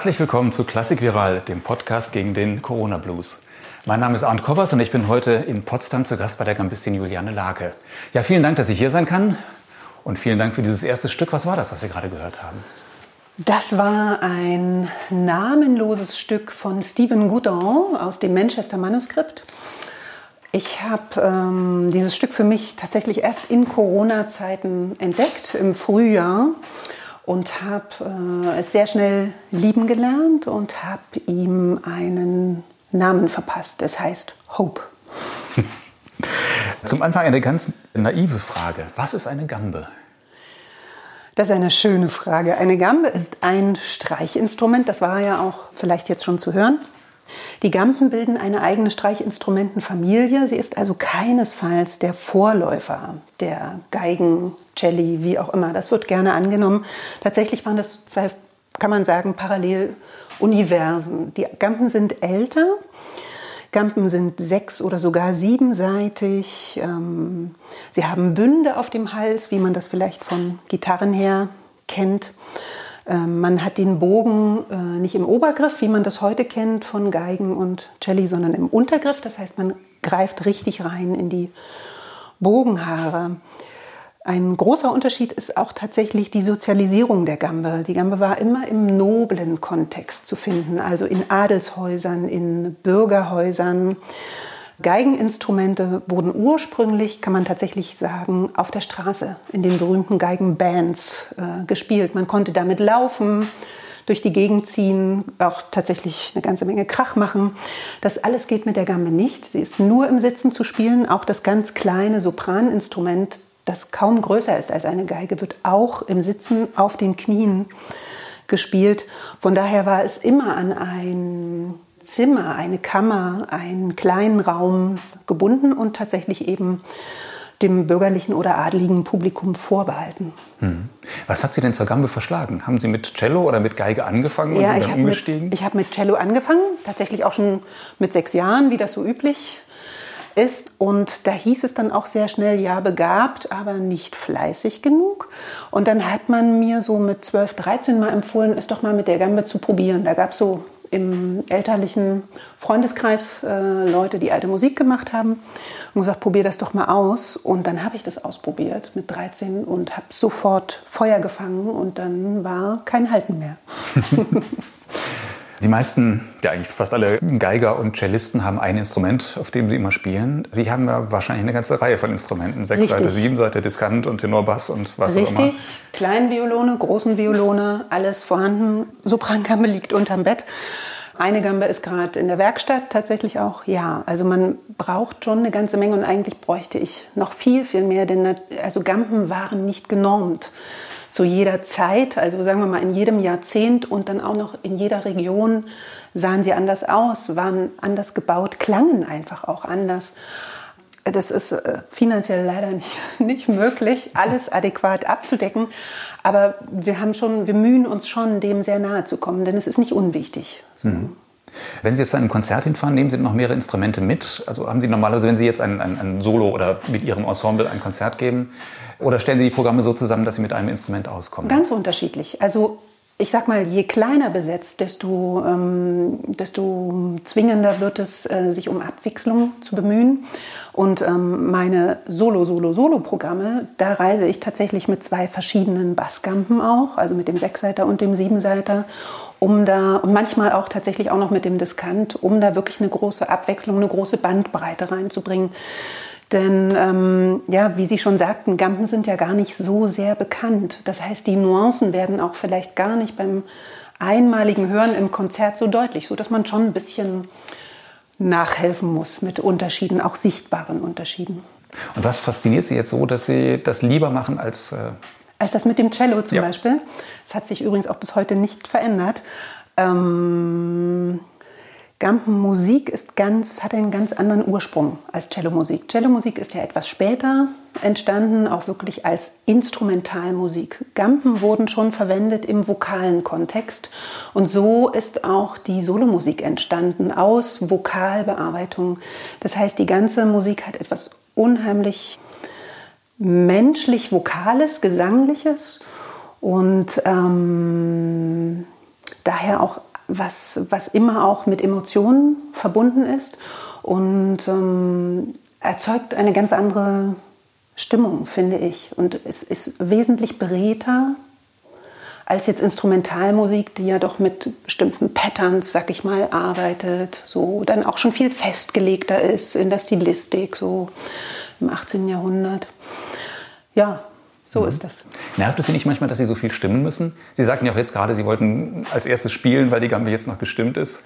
Herzlich willkommen zu Klassik Viral, dem Podcast gegen den Corona Blues. Mein Name ist Arndt Koppers und ich bin heute in Potsdam zu Gast bei der Gambistin Juliane Lake. Ja, vielen Dank, dass ich hier sein kann und vielen Dank für dieses erste Stück. Was war das, was wir gerade gehört haben? Das war ein namenloses Stück von Stephen Goudon aus dem Manchester Manuskript. Ich habe ähm, dieses Stück für mich tatsächlich erst in Corona-Zeiten entdeckt, im Frühjahr, und habe äh, es sehr schnell lieben gelernt und habe ihm einen Namen verpasst. Es heißt Hope. Zum Anfang eine ganz naive Frage. Was ist eine Gambe? Das ist eine schöne Frage. Eine Gambe ist ein Streichinstrument, das war ja auch vielleicht jetzt schon zu hören. Die Gamben bilden eine eigene Streichinstrumentenfamilie. Sie ist also keinesfalls der Vorläufer der Geigen, Celli, wie auch immer. Das wird gerne angenommen. Tatsächlich waren das zwei, kann man sagen, Paralleluniversen. Die Gampen sind älter. Gampen sind sechs oder sogar siebenseitig. Ähm, sie haben Bünde auf dem Hals, wie man das vielleicht von Gitarren her kennt. Ähm, man hat den Bogen äh, nicht im Obergriff, wie man das heute kennt von Geigen und Celli, sondern im Untergriff. Das heißt, man greift richtig rein in die Bogenhaare. Ein großer Unterschied ist auch tatsächlich die Sozialisierung der Gambe. Die Gambe war immer im noblen Kontext zu finden, also in Adelshäusern, in Bürgerhäusern. Geigeninstrumente wurden ursprünglich, kann man tatsächlich sagen, auf der Straße in den berühmten Geigenbands äh, gespielt. Man konnte damit laufen, durch die Gegend ziehen, auch tatsächlich eine ganze Menge Krach machen. Das alles geht mit der Gambe nicht. Sie ist nur im Sitzen zu spielen. Auch das ganz kleine Sopraninstrument, das kaum größer ist als eine Geige, wird auch im Sitzen auf den Knien gespielt. Von daher war es immer an ein Zimmer, eine Kammer, einen kleinen Raum gebunden und tatsächlich eben dem bürgerlichen oder adligen Publikum vorbehalten. Hm. Was hat Sie denn zur Gambe verschlagen? Haben Sie mit Cello oder mit Geige angefangen und ja, sind dann ich umgestiegen? Mit, ich habe mit Cello angefangen, tatsächlich auch schon mit sechs Jahren, wie das so üblich ist. Und da hieß es dann auch sehr schnell, ja, begabt, aber nicht fleißig genug. Und dann hat man mir so mit 12, 13 mal empfohlen, es doch mal mit der Gambe zu probieren. Da gab es so im elterlichen Freundeskreis äh, Leute, die alte Musik gemacht haben und gesagt, probier das doch mal aus. Und dann habe ich das ausprobiert mit 13 und habe sofort Feuer gefangen und dann war kein Halten mehr. Die meisten, ja eigentlich fast alle Geiger und Cellisten haben ein Instrument, auf dem sie immer spielen. Sie haben ja wahrscheinlich eine ganze Reihe von Instrumenten. Sechs Richtig. Seite, sieben Seite, Diskant und Tenorbass und was Richtig. auch immer. Kleinen Violone, großen Violone, alles vorhanden. Soprankammer liegt unterm Bett. Eine Gambe ist gerade in der Werkstatt tatsächlich auch. Ja, also man braucht schon eine ganze Menge und eigentlich bräuchte ich noch viel, viel mehr, denn also Gampen waren nicht genormt zu jeder Zeit, also sagen wir mal in jedem Jahrzehnt und dann auch noch in jeder Region sahen sie anders aus, waren anders gebaut, klangen einfach auch anders. Das ist äh, finanziell leider nicht, nicht möglich, alles adäquat abzudecken. Aber wir haben schon, wir mühen uns schon, dem sehr nahe zu kommen, denn es ist nicht unwichtig. Mhm. Wenn Sie jetzt zu einem Konzert hinfahren, nehmen Sie noch mehrere Instrumente mit? Also haben Sie normalerweise, wenn Sie jetzt ein, ein, ein Solo oder mit Ihrem Ensemble ein Konzert geben, oder stellen Sie die Programme so zusammen, dass Sie mit einem Instrument auskommen? Ganz unterschiedlich. Also ich sag mal, je kleiner besetzt, desto, ähm, desto zwingender wird es, äh, sich um Abwechslung zu bemühen. Und ähm, meine Solo-Solo-Solo-Programme, da reise ich tatsächlich mit zwei verschiedenen Bassgampen auch, also mit dem Sechsseiter und dem Siebenseiter, um da, und manchmal auch tatsächlich auch noch mit dem Diskant, um da wirklich eine große Abwechslung, eine große Bandbreite reinzubringen. Denn ähm, ja, wie Sie schon sagten, Gampen sind ja gar nicht so sehr bekannt. Das heißt, die Nuancen werden auch vielleicht gar nicht beim einmaligen Hören im Konzert so deutlich, so dass man schon ein bisschen nachhelfen muss mit Unterschieden, auch sichtbaren Unterschieden. Und was fasziniert Sie jetzt so, dass Sie das lieber machen als... Äh als das mit dem Cello zum Ja. Beispiel. Das hat sich übrigens auch bis heute nicht verändert. Ähm, Gampenmusik ist ganz, hat einen ganz anderen Ursprung als Cellomusik. Cellomusik ist ja etwas später entstanden, auch wirklich als Instrumentalmusik. Gampen wurden schon verwendet im vokalen Kontext und so ist auch die Solomusik entstanden aus Vokalbearbeitung. Das heißt, die ganze Musik hat etwas unheimlich menschlich-vokales, gesangliches und ähm, daher auch was, was immer auch mit Emotionen verbunden ist und ähm, erzeugt eine ganz andere Stimmung, finde ich. Und es ist wesentlich beredter als jetzt Instrumentalmusik, die ja doch mit bestimmten Patterns, sag ich mal, arbeitet, so dann auch schon viel festgelegter ist in der Stilistik, so im 18. Jahrhundert. Ja, so mhm. ist das. Nervt es Sie nicht manchmal, dass Sie so viel stimmen müssen? Sie sagten ja auch jetzt gerade, Sie wollten als erstes spielen, weil die Gambe jetzt noch gestimmt ist.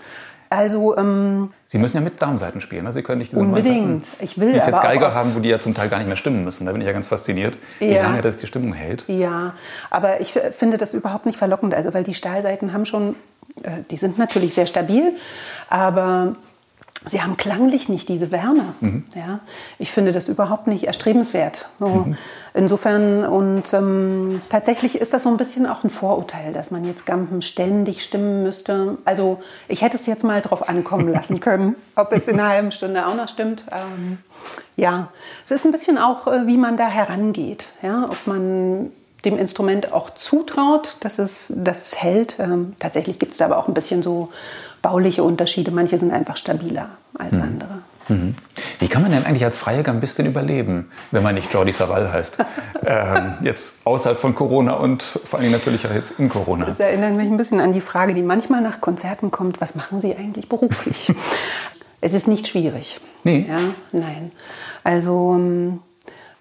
Also ähm, Sie müssen ja mit Darmseiten spielen. Ne? Sie können nicht diese unbedingt. Ich will. Wie es jetzt Geiger haben, wo die ja zum Teil gar nicht mehr stimmen müssen. Da bin ich ja ganz fasziniert, ja. wie lange das die Stimmung hält. Ja, aber ich finde das überhaupt nicht verlockend. Also weil die Stahlseiten haben schon, äh, die sind natürlich sehr stabil, aber sie haben klanglich nicht diese Wärme. Mhm. Ja, ich finde das überhaupt nicht erstrebenswert. So. Mhm. Insofern und ähm, tatsächlich ist das so ein bisschen auch ein Vorurteil, dass man jetzt Gampen ständig stimmen müsste. Also ich hätte es jetzt mal drauf ankommen lassen können, ob es in einer halben Stunde auch noch stimmt. Ähm, ja, es ist ein bisschen auch, äh, wie man da herangeht. Ja, ob man dem Instrument auch zutraut, dass es, dass es hält. Ähm, tatsächlich gibt es aber auch ein bisschen so bauliche Unterschiede. Manche sind einfach stabiler als mhm. andere. Mhm. Wie kann man denn eigentlich als freie Gambistin überleben, wenn man nicht Jordi Savall heißt? ähm, jetzt außerhalb von Corona und vor allem natürlich auch jetzt in Corona. Das erinnert mich ein bisschen an die Frage, die manchmal nach Konzerten kommt: Was machen Sie eigentlich beruflich? es ist nicht schwierig. Nee. Ja, nein. Also.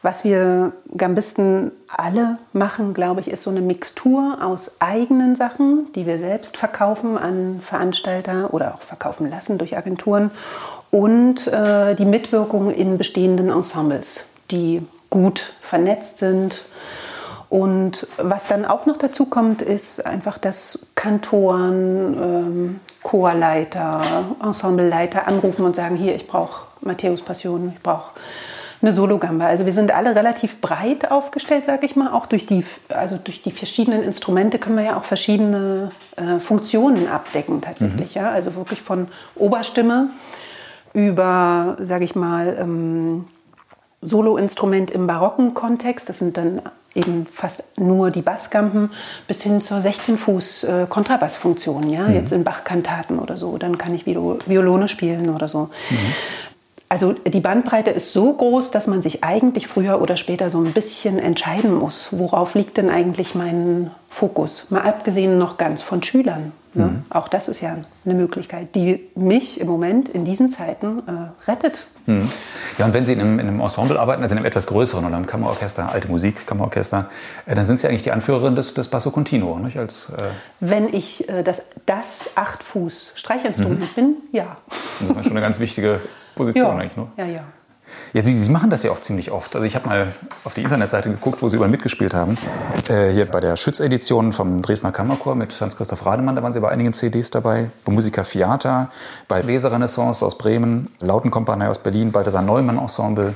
Was wir Gambisten alle machen, glaube ich, ist so eine Mixtur aus eigenen Sachen, die wir selbst verkaufen an Veranstalter oder auch verkaufen lassen durch Agenturen und äh, die Mitwirkung in bestehenden Ensembles, die gut vernetzt sind. Und was dann auch noch dazu kommt, ist einfach, dass Kantoren, ähm, Chorleiter, Ensembleleiter anrufen und sagen, hier, ich brauche Matthäus Passion, ich brauche eine Sologamba. Also wir sind alle relativ breit aufgestellt, sage ich mal. Auch durch die, also durch die verschiedenen Instrumente können wir ja auch verschiedene äh, Funktionen abdecken tatsächlich. Mhm. Ja? Also wirklich von Oberstimme über, sage ich mal, ähm, Soloinstrument im barocken Kontext. Das sind dann eben fast nur die Bassgampen bis hin zur 16 Fuß äh, Kontrabassfunktion, ja, mhm. jetzt in Bachkantaten oder so, dann kann ich Violone spielen oder so. Mhm. Also die Bandbreite ist so groß, dass man sich eigentlich früher oder später so ein bisschen entscheiden muss, worauf liegt denn eigentlich mein Fokus. Mal abgesehen noch ganz von Schülern. Ne? Mhm. Auch das ist ja eine Möglichkeit, die mich im Moment in diesen Zeiten äh, rettet. Mhm. Ja, und wenn Sie in einem, in einem, Ensemble arbeiten, also in einem etwas größeren oder einem Kammerorchester, alte Musik, Kammerorchester, äh, dann sind Sie eigentlich die Anführerin des, des Basso Continuo, nicht? Als, äh wenn ich äh, das, das Acht-Fuß-Streichinstrument mhm. bin, ja. Das ist schon eine ganz wichtige Position ja. eigentlich, ne? Ja, ja. Ja, die, die, machen das ja auch ziemlich oft. Also ich habe mal auf die Internetseite geguckt, wo sie überall mitgespielt haben. Äh, hier bei der Schützedition vom Dresdner Kammerchor mit Hans-Christoph Rademann, da waren sie bei einigen CDs dabei. Bei Musica Fiata, bei Leserenaissance aus Bremen, Lautenkompanie aus Berlin, Balthasar Neumann Ensemble.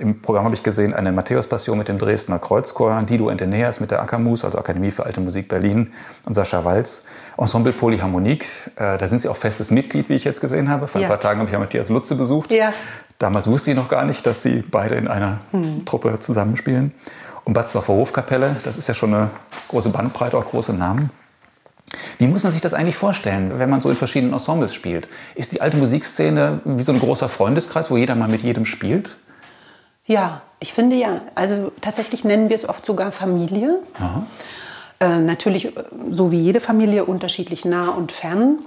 Im Programm habe ich gesehen eine Matthäus-Passion mit dem Dresdner Kreuzchor, Dido Enteneas mit der Akamus, also Akademie für Alte Musik Berlin und Sascha Walz. Ensemble Polyharmonik, äh, da sind Sie auch festes Mitglied, wie ich jetzt gesehen habe. Vor ein ja. paar Tagen habe ich ja Matthias Lutze besucht. Ja. Damals wusste ich noch gar nicht, dass sie beide in einer hm. Truppe zusammenspielen. Und Batzdorfer Hofkapelle, das ist ja schon eine große Bandbreite, auch große Namen. Wie muss man sich das eigentlich vorstellen, wenn man so in verschiedenen Ensembles spielt? Ist die alte Musikszene wie so ein großer Freundeskreis, wo jeder mal mit jedem spielt? Ja, ich finde ja. Also tatsächlich nennen wir es oft sogar Familie. Äh, natürlich äh, so wie jede Familie unterschiedlich nah und fern.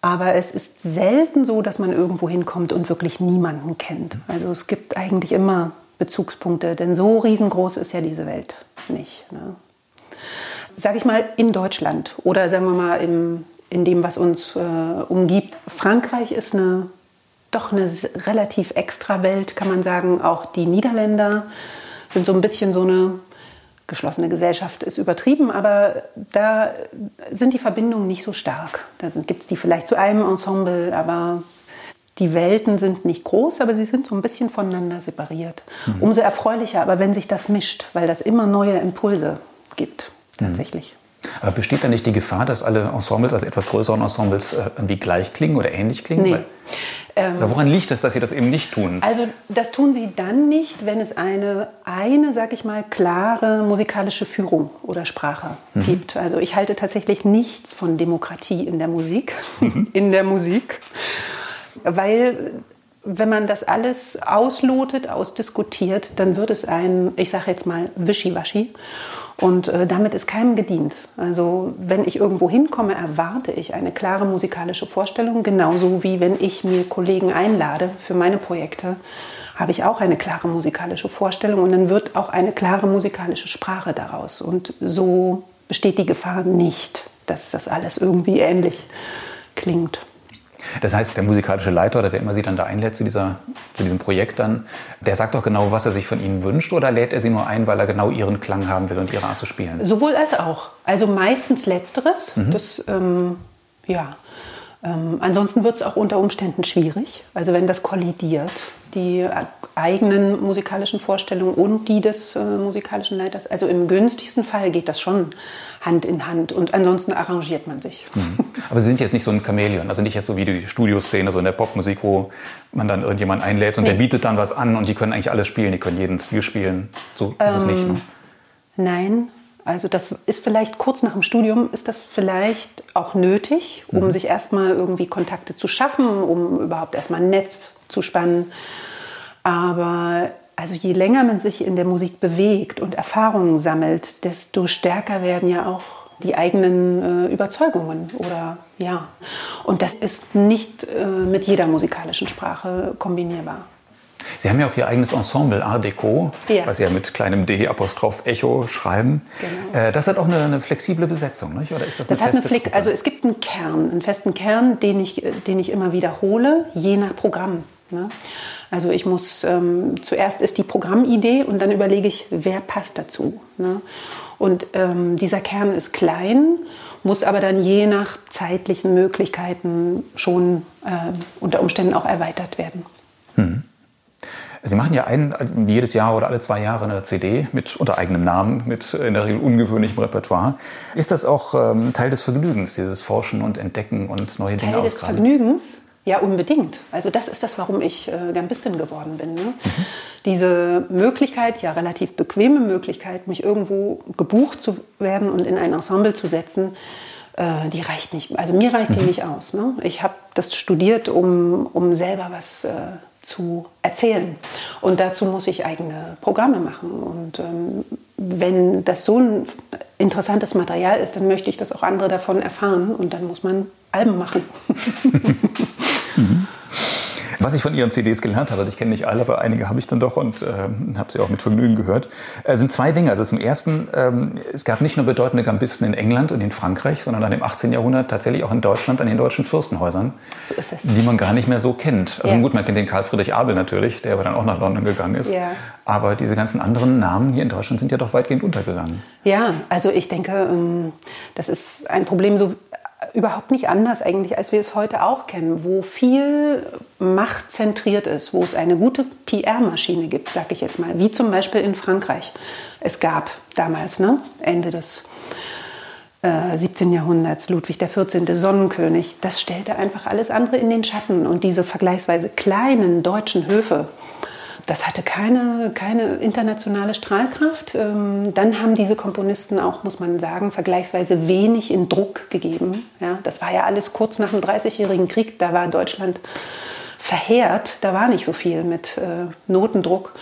Aber es ist selten so, dass man irgendwo hinkommt und wirklich niemanden kennt. Also es gibt eigentlich immer Bezugspunkte, denn so riesengroß ist ja diese Welt nicht. Ne? Sag ich mal, in Deutschland oder sagen wir mal im, in dem, was uns äh, umgibt. Frankreich ist eine, doch eine relativ extra Welt, kann man sagen. Auch die Niederländer sind so ein bisschen so eine geschlossene Gesellschaft ist übertrieben, aber da sind die Verbindungen nicht so stark. Da gibt es die vielleicht zu einem Ensemble, aber die Welten sind nicht groß, aber sie sind so ein bisschen voneinander separiert. Mhm. Umso erfreulicher, aber wenn sich das mischt, weil das immer neue Impulse gibt, tatsächlich. Mhm. Aber besteht da nicht die Gefahr, dass alle Ensembles, also etwas größeren Ensembles, äh, irgendwie gleich klingen oder ähnlich klingen? Nee. Ähm, woran liegt es, dass Sie das eben nicht tun? Also das tun Sie dann nicht, wenn es eine, eine sag ich mal, klare musikalische Führung oder Sprache mhm. gibt. Also ich halte tatsächlich nichts von Demokratie in der Musik, mhm. in der Musik, weil wenn man das alles auslotet, ausdiskutiert, dann wird es ein, ich sage jetzt mal, Wischiwaschi. Und äh, damit ist keinem gedient. Also wenn ich irgendwo hinkomme, erwarte ich eine klare musikalische Vorstellung, genauso wie wenn ich mir Kollegen einlade für meine Projekte, habe ich auch eine klare musikalische Vorstellung und dann wird auch eine klare musikalische Sprache daraus. Und so besteht die Gefahr nicht, dass das alles irgendwie ähnlich klingt. Das heißt, der musikalische Leiter oder wer immer Sie dann da einlädt zu, dieser, zu diesem Projekt dann, der sagt doch genau, was er sich von Ihnen wünscht oder lädt er Sie nur ein, weil er genau Ihren Klang haben will und Ihre Art zu spielen? Sowohl als auch. Also meistens Letzteres. Mhm. Das, ähm, ja. Ähm, ansonsten wird es auch unter Umständen schwierig. Also wenn das kollidiert, die eigenen musikalischen Vorstellungen und die des äh, musikalischen Leiters. Also im günstigsten Fall geht das schon Hand in Hand und ansonsten arrangiert man sich. Mhm. Aber Sie sind jetzt nicht so ein Chamäleon, also nicht jetzt so wie die Studioszene, so in der Popmusik, wo man dann irgendjemanden einlädt und nee. der bietet dann was an und die können eigentlich alles spielen, die können jeden Stil spielen. So ist ähm, es nicht. Ne? Nein, also das ist vielleicht kurz nach dem Studium ist das vielleicht auch nötig, um mhm. sich erstmal irgendwie Kontakte zu schaffen, um überhaupt erstmal ein Netz zu spannen. Aber also je länger man sich in der Musik bewegt und Erfahrungen sammelt, desto stärker werden ja auch die eigenen äh, Überzeugungen oder ja. Und das ist nicht äh, mit jeder musikalischen Sprache kombinierbar. Sie haben ja auch Ihr eigenes Ensemble Art Deco, ja. was Sie ja mit kleinem D Apostroph Echo schreiben. Genau. Äh, das hat auch eine, eine, flexible Besetzung, nicht? oder ist das eine das feste hat eine Also es gibt einen Kern, einen festen Kern, den ich, den ich immer wiederhole, je nach Programm. Ne? Also ich muss, ähm, zuerst ist die Programmidee und dann überlege ich, wer passt dazu. Ne? Und ähm, dieser Kern ist klein, muss aber dann je nach zeitlichen Möglichkeiten schon äh, unter Umständen auch erweitert werden. Sie machen ja ein, jedes Jahr oder alle zwei Jahre eine CD mit unter eigenem Namen, mit in der Regel ungewöhnlichem Repertoire. Ist das auch ähm, Teil des Vergnügens, dieses Forschen und Entdecken und neue Dinge Teil des Vergnügens? Ja, unbedingt. Also das ist das, warum ich äh, Gambistin geworden bin. Ne? Mhm. Diese Möglichkeit, ja relativ bequeme Möglichkeit, mich irgendwo gebucht zu werden und in ein Ensemble zu setzen, äh, die reicht nicht. Also mir reicht mhm. die nicht aus. Ne? Ich habe das studiert, um, um selber was äh, zu erzählen. Und dazu muss ich eigene Programme machen. Und ähm, wenn das so ein interessantes Material ist, dann möchte ich, dass auch andere davon erfahren. Und dann muss man Alben machen. Mhm. Was ich von Ihren CDs gelernt habe, also ich kenne nicht alle, aber einige habe ich dann doch und äh, habe sie auch mit Vergnügen gehört, äh, sind zwei Dinge. Also zum Ersten, ähm, es gab nicht nur bedeutende Gambisten in England und in Frankreich, sondern dann im 18. Jahrhundert tatsächlich auch in Deutschland an den deutschen Fürstenhäusern, so die man gar nicht mehr so kennt. Also ja. gut, man kennt den Karl Friedrich Abel natürlich, der aber dann auch nach London gegangen ist. Ja. Aber diese ganzen anderen Namen hier in Deutschland sind ja doch weitgehend untergegangen. Ja, also ich denke, ähm, das ist ein Problem, so überhaupt nicht anders eigentlich, als wir es heute auch kennen, wo viel Macht zentriert ist, wo es eine gute PR-Maschine gibt, sag ich jetzt mal, wie zum Beispiel in Frankreich. Es gab damals, ne, Ende des äh, 17. Jahrhunderts, Ludwig XIV., Sonnenkönig, das stellte einfach alles andere in den Schatten. Und diese vergleichsweise kleinen deutschen Höfe, das hatte keine, keine internationale Strahlkraft. Ähm, dann haben diese Komponisten auch, muss man sagen, vergleichsweise wenig in Druck gegeben. Ja, das war ja alles kurz nach dem Dreißigjährigen Krieg. Da war Deutschland verheert. Da war nicht so viel mit äh, Notendruck.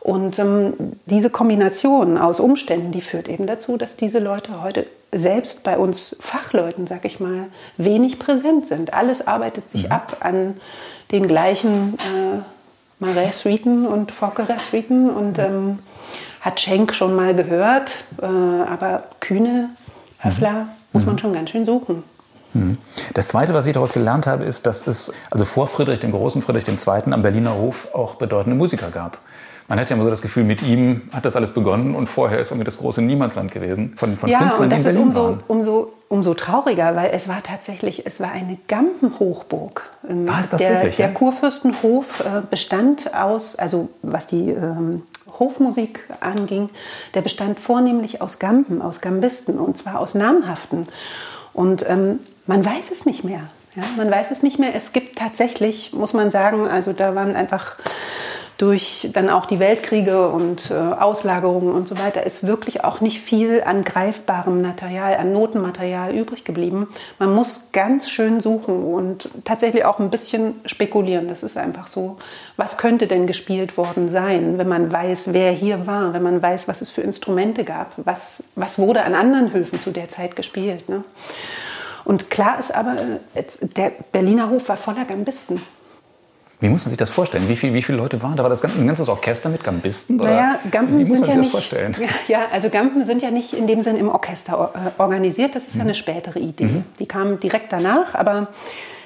Und ähm, diese Kombination aus Umständen, die führt eben dazu, dass diese Leute heute selbst bei uns Fachleuten, sag ich mal, wenig präsent sind. Alles arbeitet sich mhm. ab an den gleichen äh, Marais-Suiten und Fockerer-Suiten und ähm, hat Schenk schon mal gehört, äh, aber Kühne, Höffler mhm. muss man mhm. schon ganz schön suchen. Mhm. Das Zweite, was ich daraus gelernt habe, ist, dass es also vor Friedrich dem Großen, Friedrich II. am Berliner Hof auch bedeutende Musiker gab. Man hat ja immer so das Gefühl, mit ihm hat das alles begonnen und vorher ist irgendwie das große Niemandsland gewesen von, von ja, Künstlern, und das ist umso, umso, umso trauriger, weil es war tatsächlich, es war eine Gampenhochburg. Ähm, war es das der, wirklich? Der ja? Kurfürstenhof äh, bestand aus, also was die ähm, Hofmusik anging, der bestand vornehmlich aus Gampen, aus Gambisten und zwar aus namhaften. Und ähm, man weiß es nicht mehr. Ja, man weiß es nicht mehr. Es gibt tatsächlich, muss man sagen, also da waren einfach durch dann auch die Weltkriege und äh, Auslagerungen und so weiter ist wirklich auch nicht viel an greifbarem Material, an Notenmaterial übrig geblieben. Man muss ganz schön suchen und tatsächlich auch ein bisschen spekulieren. Das ist einfach so. Was könnte denn gespielt worden sein, wenn man weiß, wer hier war, wenn man weiß, was es für Instrumente gab, was, was wurde an anderen Höfen zu der Zeit gespielt. Ne? Und klar ist aber, äh, der Berliner Hof war voller Gambisten. Wie muss man sich das vorstellen? Wie, viel, wie viele Leute waren da? War das ein ganzes Orchester mit Gambisten? Oder naja, Gampen wie muss sind man sich ja das nicht, vorstellen? Ja, ja, also Gampen sind ja nicht in dem Sinn im Orchester äh, organisiert. Das ist ja eine spätere Idee. Mhm. Die kam direkt danach, aber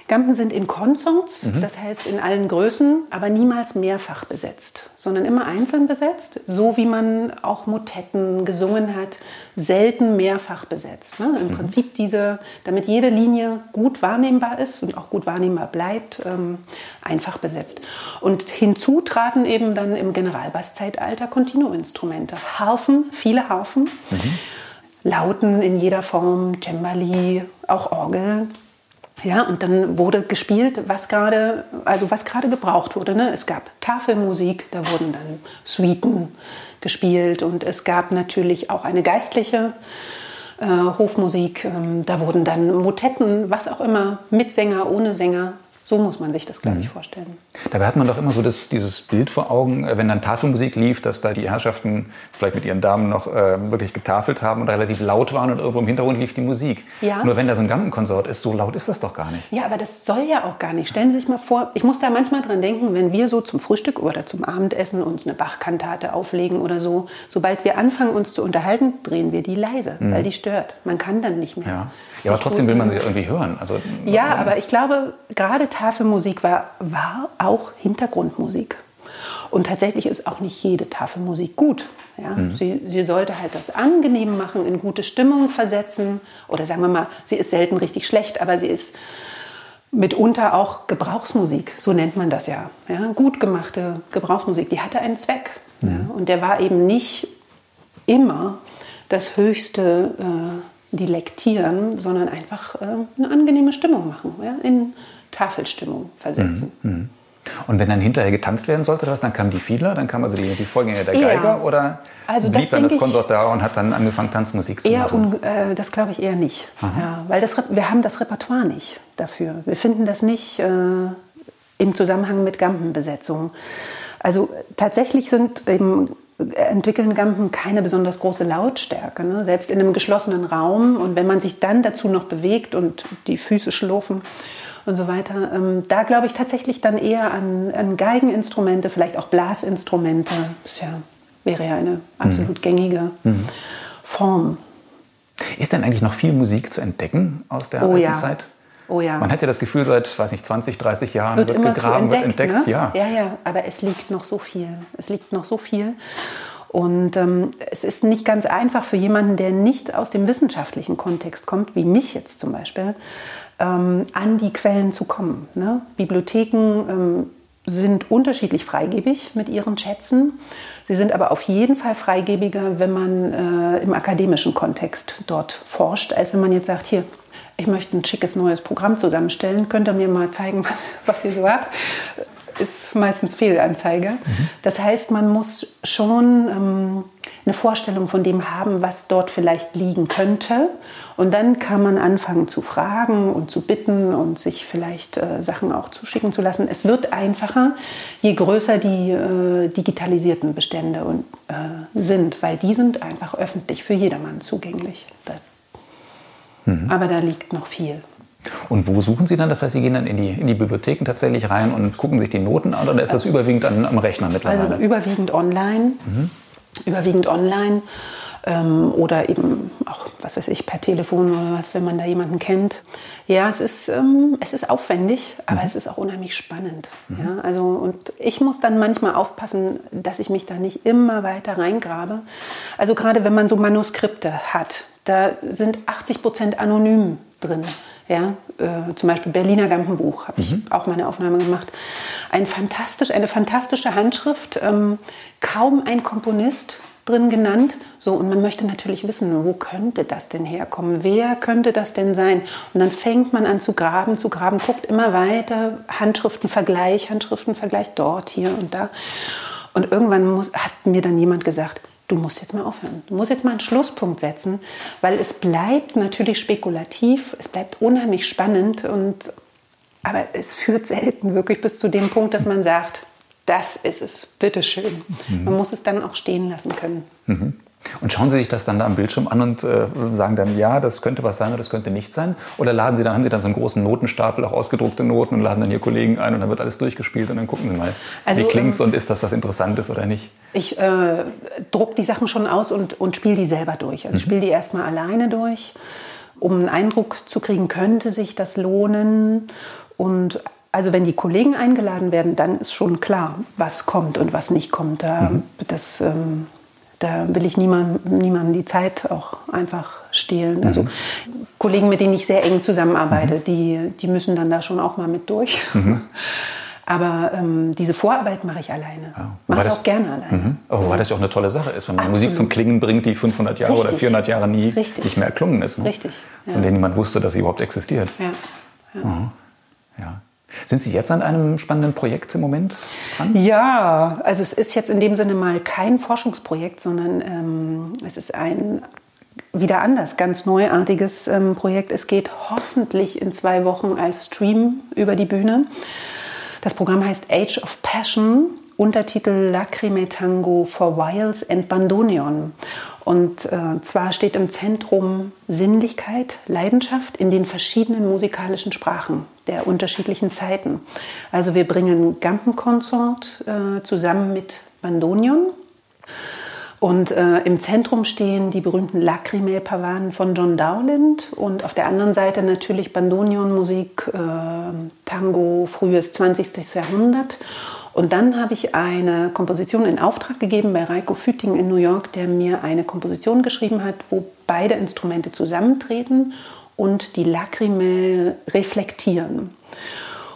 Gampen sind in Konsons, Mhm. das heißt in allen Größen, aber niemals mehrfach besetzt, sondern immer einzeln besetzt, so wie man auch Motetten gesungen hat, selten mehrfach besetzt. Ne? Mhm. Im Prinzip diese, damit jede Linie gut wahrnehmbar ist und auch gut wahrnehmbar bleibt, ähm, einfach besetzt. Und hinzu traten eben dann im Generalbasszeitalter Continuo-Instrumente, Harfen, viele Harfen. Lauten in jeder Form, Cembali, auch Orgel. Ja, und dann wurde gespielt, was gerade, also was gerade gebraucht wurde. Ne? Es gab Tafelmusik, da wurden dann Suiten gespielt und es gab natürlich auch eine geistliche äh, Hofmusik. Ähm, da wurden dann Motetten, was auch immer, mit Sänger, ohne Sänger. So muss man sich das, glaube ich, vorstellen. Dabei hat man doch immer so das, dieses Bild vor Augen, äh, wenn dann Tafelmusik lief, dass da die Herrschaften vielleicht mit ihren Damen noch äh, wirklich getafelt haben und relativ laut waren und irgendwo im Hintergrund lief die Musik. Ja. Nur wenn da so ein Gampenkonsort ist, so laut ist das doch gar nicht. Ja, aber das soll ja auch gar nicht. Stellen Sie sich mal vor, ich muss da manchmal dran denken, wenn wir so zum Frühstück oder zum Abendessen uns eine Bachkantate auflegen oder so, sobald wir anfangen, uns zu unterhalten, drehen wir die leise, weil die stört. Man kann dann nicht mehr. Mhm. Ja, ja aber trotzdem will man sie irgendwie hören. Also, Ja, aber ich glaube, gerade Tafelmusik war, war auch Hintergrundmusik. Und tatsächlich ist auch nicht jede Tafelmusik gut. Ja? Sie, sie sollte halt das angenehm machen, in gute Stimmung versetzen. Oder sagen wir mal, sie ist selten richtig schlecht, aber sie ist mitunter auch Gebrauchsmusik. So nennt man das ja. ja? Gut gemachte Gebrauchsmusik, die hatte einen Zweck. Ja? Und der war eben nicht immer das höchste äh, Dilektieren, sondern einfach äh, eine angenehme Stimmung machen, ja? in Tafelstimmung versetzen. Und wenn dann hinterher getanzt werden sollte, dann kamen die Fiedler, dann kam also die, die Vorgänger der Ja. Geiger oder Also blieb das dann das Konsort da und hat dann angefangen Tanzmusik zu machen? äh, das glaube ich eher nicht. Ja, weil das, wir haben das Repertoire nicht dafür. Wir finden das nicht äh, im Zusammenhang mit Gampenbesetzung. Also tatsächlich sind eben entwickeln Gampen keine besonders große Lautstärke, ne? selbst in einem geschlossenen Raum. Und wenn man sich dann dazu noch bewegt und die Füße schlurfen und so weiter, ähm, da glaube ich tatsächlich dann eher an, an Geigeninstrumente, vielleicht auch Blasinstrumente. Das ja, wäre ja eine absolut gängige Form. Ist denn eigentlich noch viel Musik zu entdecken aus der Oh alten ja. Zeit? Oh ja. Man hat ja das Gefühl, seit weiß nicht, 20, 30 Jahren wird, wird, immer gegraben, entdeckt, wird entdeckt. Ne? Ja. ja, ja, aber es liegt noch so viel. Es liegt noch so viel. Und ähm, es ist nicht ganz einfach für jemanden, der nicht aus dem wissenschaftlichen Kontext kommt, wie mich jetzt zum Beispiel, ähm, an die Quellen zu kommen. Ne? Bibliotheken ähm, sind unterschiedlich freigebig mit ihren Schätzen. Sie sind aber auf jeden Fall freigebiger, wenn man äh, im akademischen Kontext dort forscht, als wenn man jetzt sagt, hier, ich möchte ein schickes neues Programm zusammenstellen, könnt ihr mir mal zeigen, was, was ihr so habt. Ist meistens Fehlanzeige. Das heißt, man muss schon ähm, eine Vorstellung von dem haben, was dort vielleicht liegen könnte. Und dann kann man anfangen zu fragen und zu bitten und sich vielleicht äh, Sachen auch zuschicken zu lassen. Es wird einfacher, je größer die äh, digitalisierten Bestände und, äh, sind, weil die sind einfach öffentlich für jedermann zugänglich. Da, Aber da liegt noch viel. Und wo suchen Sie dann? Das heißt, Sie gehen dann in die, in die Bibliotheken tatsächlich rein und gucken sich die Noten an oder ist das überwiegend an, am Rechner mittlerweile? Also überwiegend online. Überwiegend online. Ähm, oder eben auch, was weiß ich, per Telefon oder was, wenn man da jemanden kennt. Ja, es ist, ähm, es ist aufwendig, aber es ist auch unheimlich spannend. Ja, also, und ich muss dann manchmal aufpassen, dass ich mich da nicht immer weiter reingrabe. Also gerade wenn man so Manuskripte hat, da sind 80 Prozent anonym drin. Ja, äh, zum Beispiel Berliner Gampenbuch habe ich auch meine Aufnahme gemacht. Ein fantastisch, eine fantastische Handschrift. Ähm, kaum ein Komponist drin genannt. So, und man möchte natürlich wissen, wo könnte das denn herkommen? Wer könnte das denn sein? Und dann fängt man an zu graben, zu graben, guckt immer weiter, Handschriftenvergleich, Handschriftenvergleich dort, hier und da. Und irgendwann muss, hat mir dann jemand gesagt, du musst jetzt mal aufhören. Du musst jetzt mal einen Schlusspunkt setzen, weil es bleibt natürlich spekulativ, es bleibt unheimlich spannend und aber es führt selten wirklich bis zu dem Punkt, dass man sagt, das ist es, bitteschön. Mhm. Man muss es dann auch stehen lassen können. Mhm. Und schauen Sie sich das dann da am Bildschirm an und äh, sagen dann, ja, das könnte was sein oder das könnte nicht sein? Oder laden Sie dann, haben Sie dann so einen großen Notenstapel, auch ausgedruckte Noten und laden dann Ihr Kollegen ein und dann wird alles durchgespielt und dann gucken Sie mal, also, wie klingt's ähm, und ist das was Interessantes oder nicht? Ich äh, druck die Sachen schon aus und, und spiele die selber durch. Also mhm. spiele die erstmal alleine durch, um einen Eindruck zu kriegen, könnte sich das lohnen und also wenn die Kollegen eingeladen werden, dann ist schon klar, was kommt und was nicht kommt. Da, mhm. das, ähm, da will ich niemandem niemand die Zeit auch einfach stehlen. Also mhm. Kollegen, mit denen ich sehr eng zusammenarbeite, mhm. die, die müssen dann da schon auch mal mit durch. Mhm. Aber ähm, diese Vorarbeit mache ich alleine. Ja. Mache ich auch gerne alleine. Mhm. Aber weil das ja auch eine tolle Sache ist, wenn man Absolut. Musik zum Klingen bringt, die 500 Jahre Richtig. oder 400 Jahre nie Richtig. nicht mehr erklungen ist. Ne? Richtig. Ja. Von denen niemand wusste, dass sie überhaupt existiert. Ja. ja. Sind Sie jetzt an einem spannenden Projekt im Moment dran? Ja, also es ist jetzt in dem Sinne mal kein Forschungsprojekt, sondern ähm, es ist ein wieder anders, ganz neuartiges ähm, Projekt. Es geht hoffentlich in zwei Wochen als Stream über die Bühne. Das Programm heißt Age of Passion, Untertitel Lacrime Tango for Wiles and Bandoneon. Und äh, zwar steht im Zentrum Sinnlichkeit, Leidenschaft in den verschiedenen musikalischen Sprachen der unterschiedlichen Zeiten. Also wir bringen Gampenkonsort äh, zusammen mit Bandoneon. Und äh, im Zentrum stehen die berühmten Lacrimae-Pavanen von John Dowland und auf der anderen Seite natürlich Bandoneon-Musik, äh, Tango, frühes 20. Jahrhundert. Und dann habe ich eine Komposition in Auftrag gegeben bei Reiko Füting in New York, der mir eine Komposition geschrieben hat, wo beide Instrumente zusammentreten und die Lacrimae reflektieren.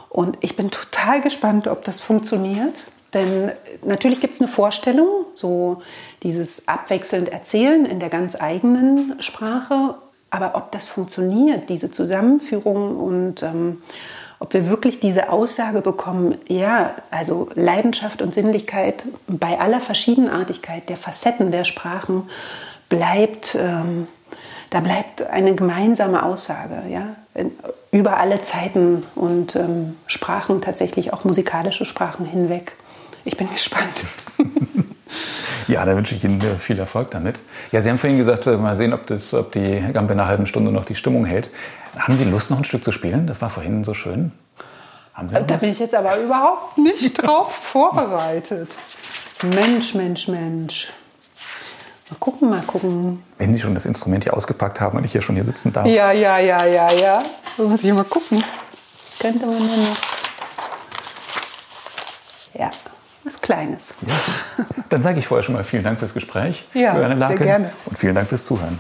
Und ich bin total gespannt, ob das funktioniert. Denn natürlich gibt es eine Vorstellung, so dieses abwechselnd Erzählen in der ganz eigenen Sprache. Aber ob das funktioniert, diese Zusammenführung und ähm, ob wir wirklich diese Aussage bekommen, ja, also Leidenschaft und Sinnlichkeit bei aller Verschiedenartigkeit der Facetten der Sprachen bleibt, ähm, da bleibt eine gemeinsame Aussage, ja, über alle Zeiten und ähm, Sprachen, tatsächlich auch musikalische Sprachen hinweg. Ich bin gespannt. Ja, da wünsche ich Ihnen viel Erfolg damit. Ja, Sie haben vorhin gesagt, äh, mal sehen, ob, das, ob die Gampe in einer halben Stunde noch die Stimmung hält. Haben Sie Lust, noch ein Stück zu spielen? Das war vorhin so schön. Haben Sie da was? bin ich jetzt aber überhaupt nicht drauf vorbereitet. Mensch, Mensch, Mensch. Mal gucken, mal gucken. Wenn Sie schon das Instrument hier ausgepackt haben und ich hier schon hier sitzen darf. Ja, ja, ja, ja, ja. Da muss ich mal gucken. Könnte man ja noch. Ja, was Kleines. Ja. Dann sage ich vorher schon mal vielen Dank fürs Gespräch. Ja, sehr gerne. Und vielen Dank fürs Zuhören.